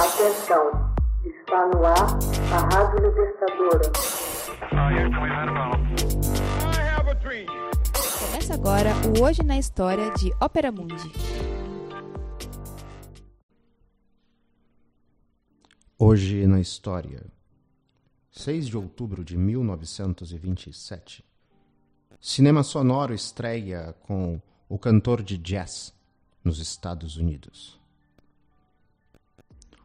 Atenção, está no ar a Rádio Libertadora. Começa agora o Hoje na História de Ópera Mundi. Hoje na História 6 de outubro de 1927 Cinema sonoro estreia com O Cantor de Jazz nos Estados Unidos.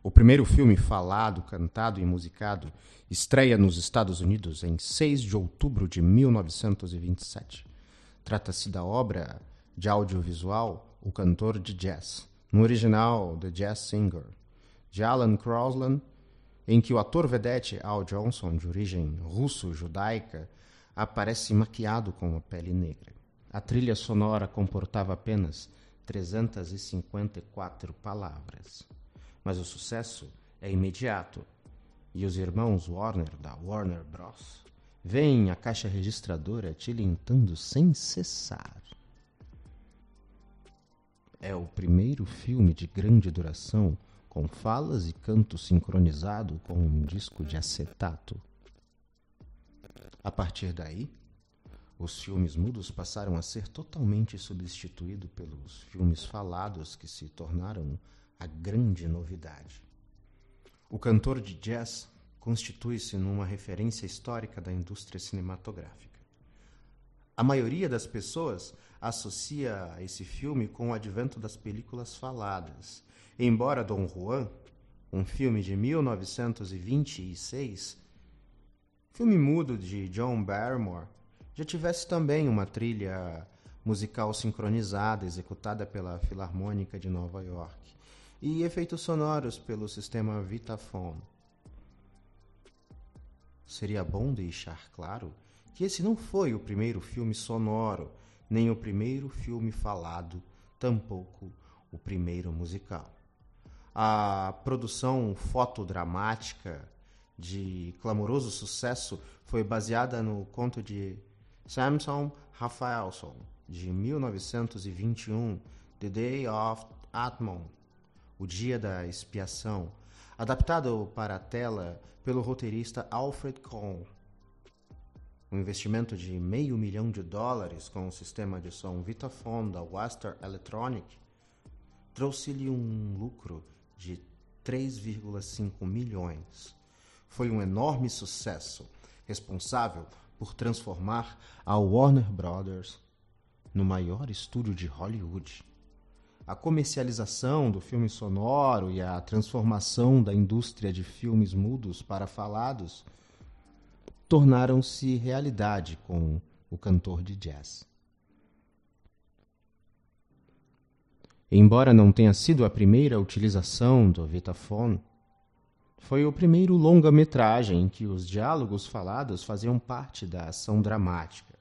O primeiro filme falado, cantado e musicado estreia nos Estados Unidos em 6 de outubro de 1927. Trata-se da obra de audiovisual O Cantor de Jazz, no original The Jazz Singer, de Alan Crosland, em que o ator vedete Al Johnson, de origem russo-judaica, aparece maquiado com a pele negra. A trilha sonora comportava apenas 354 palavras. Mas o sucesso é imediato e os irmãos Warner, da Warner Bros., veem a caixa registradora tilintando sem cessar. É o primeiro filme de grande duração com falas e canto sincronizado com um disco de acetato. A partir daí, os filmes mudos passaram a ser totalmente substituídos pelos filmes falados que se tornaram a grande novidade. O cantor de jazz constitui-se numa referência histórica da indústria cinematográfica. A maioria das pessoas associa esse filme com o advento das películas faladas, embora Dom Juan, um filme de 1926, filme mudo de John Barrymore, já tivesse também uma trilha musical sincronizada executada pela Filarmônica de Nova York e efeitos sonoros pelo sistema Vitaphone. Seria bom deixar claro que esse não foi o primeiro filme sonoro, nem o primeiro filme falado, tampouco o primeiro musical. A produção fotodramática de clamoroso sucesso foi baseada no conto de Samson Raphaelson, de 1921, The Day of Atmon, O Dia da Expiação, adaptado para a tela pelo roteirista Alfred Kohn. Um investimento de meio milhão de dólares com o sistema de som Vitaphone da Western Electronic trouxe-lhe um lucro de 3,5 milhões. Foi um enorme sucesso, responsável por transformar a Warner Brothers no maior estúdio de Hollywood. A comercialização do filme sonoro e a transformação da indústria de filmes mudos para falados tornaram-se realidade com o cantor de jazz. Embora não tenha sido a primeira utilização do Vitaphone, foi o primeiro longa-metragem em que os diálogos falados faziam parte da ação dramática.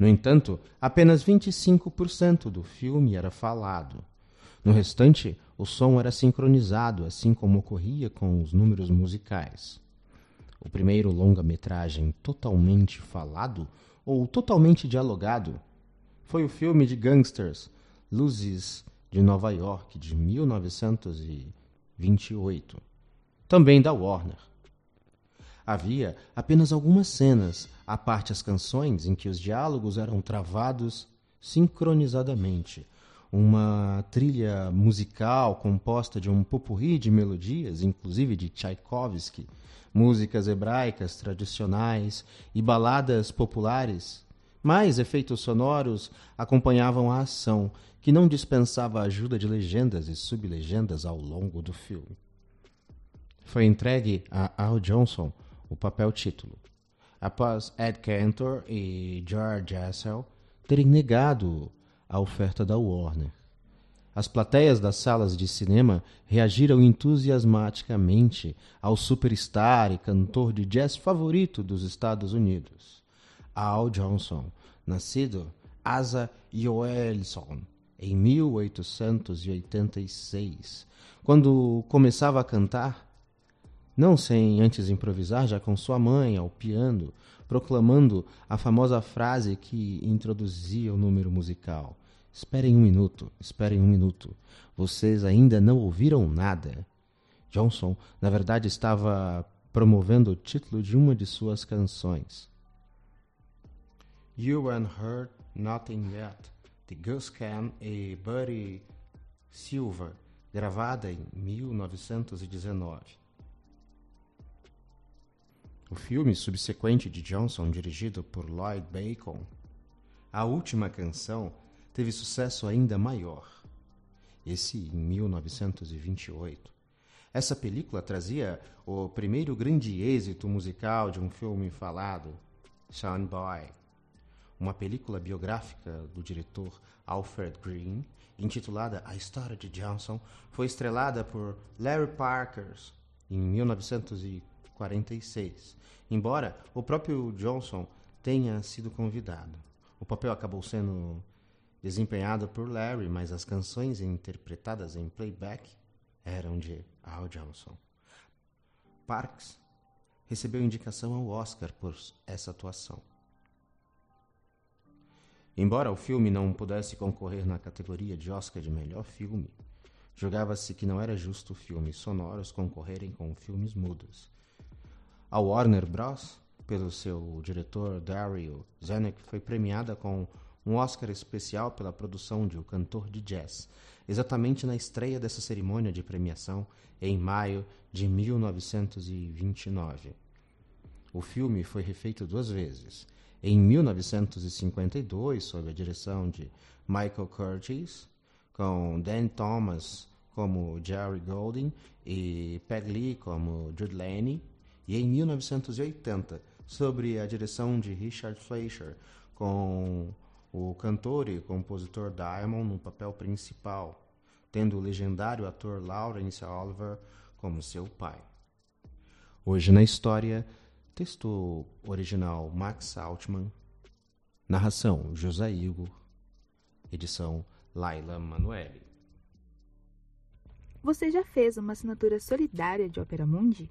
No entanto, apenas 25% do filme era falado. No restante, o som era sincronizado, assim como ocorria com os números musicais. O primeiro longa-metragem totalmente falado ou totalmente dialogado foi o filme de gangsters Luzes de Nova York, de 1928, também da Warner. Havia apenas algumas cenas, à parte as canções, em que os diálogos eram travados sincronizadamente. Uma trilha musical composta de um popurrí de melodias, inclusive de Tchaikovsky, músicas hebraicas tradicionais e baladas populares mais efeitos sonoros acompanhavam a ação, que não dispensava a ajuda de legendas e sublegendas ao longo do filme. Foi entregue a Al Johnson o papel título, após Ed Cantor e George Essel terem negado a oferta da Warner. As plateias das salas de cinema reagiram entusiasmaticamente ao superstar e cantor de jazz favorito dos Estados Unidos. Al Johnson, nascido Asa Joelson em 1886, quando começava a cantar, não sem antes improvisar já com sua mãe ao piano, proclamando a famosa frase que introduzia o número musical. Esperem um minuto, esperem um minuto. Vocês ainda não ouviram nada. Johnson, na verdade, estava promovendo o título de uma de suas canções. You and Her Nothing Yet, de Gus Kahn e Buddy Silver, gravada em 1919. O filme subsequente de Johnson, dirigido por Lloyd Bacon, a última canção, teve sucesso ainda maior. Esse em 1928. Essa película trazia o primeiro grande êxito musical de um filme falado, Son Boy, uma película biográfica do diretor Alfred Green, intitulada A História de Johnson, foi estrelada por Larry Parker em 1946, embora o próprio Johnson tenha sido convidado. O papel acabou sendo desempenhado por Larry, mas as canções interpretadas em playback eram de Al Johnson. Parks recebeu indicação ao Oscar por essa atuação. Embora o filme não pudesse concorrer na categoria de Oscar de melhor filme, julgava-se que não era justo filmes sonoros concorrerem com filmes mudos. A Warner Bros., pelo seu diretor Dario Zanuck, foi premiada com um Oscar especial pela produção de O Cantor de Jazz, exatamente na estreia dessa cerimônia de premiação em maio de 1929. O filme foi refeito duas vezes. Em 1952, sob a direção de Michael Curtis, com Dan Thomas como Jerry Golding e Peg Lee como Jude Laney, e em 1980, sob a direção de Richard Fleischer, com o cantor e compositor Diamond no papel principal, tendo o legendário ator Laurence Oliver como seu pai. Hoje na história, texto original Max Altman, narração José Igor, edição Laila Manuelle. Você já fez uma assinatura solidária de Opera Mundi?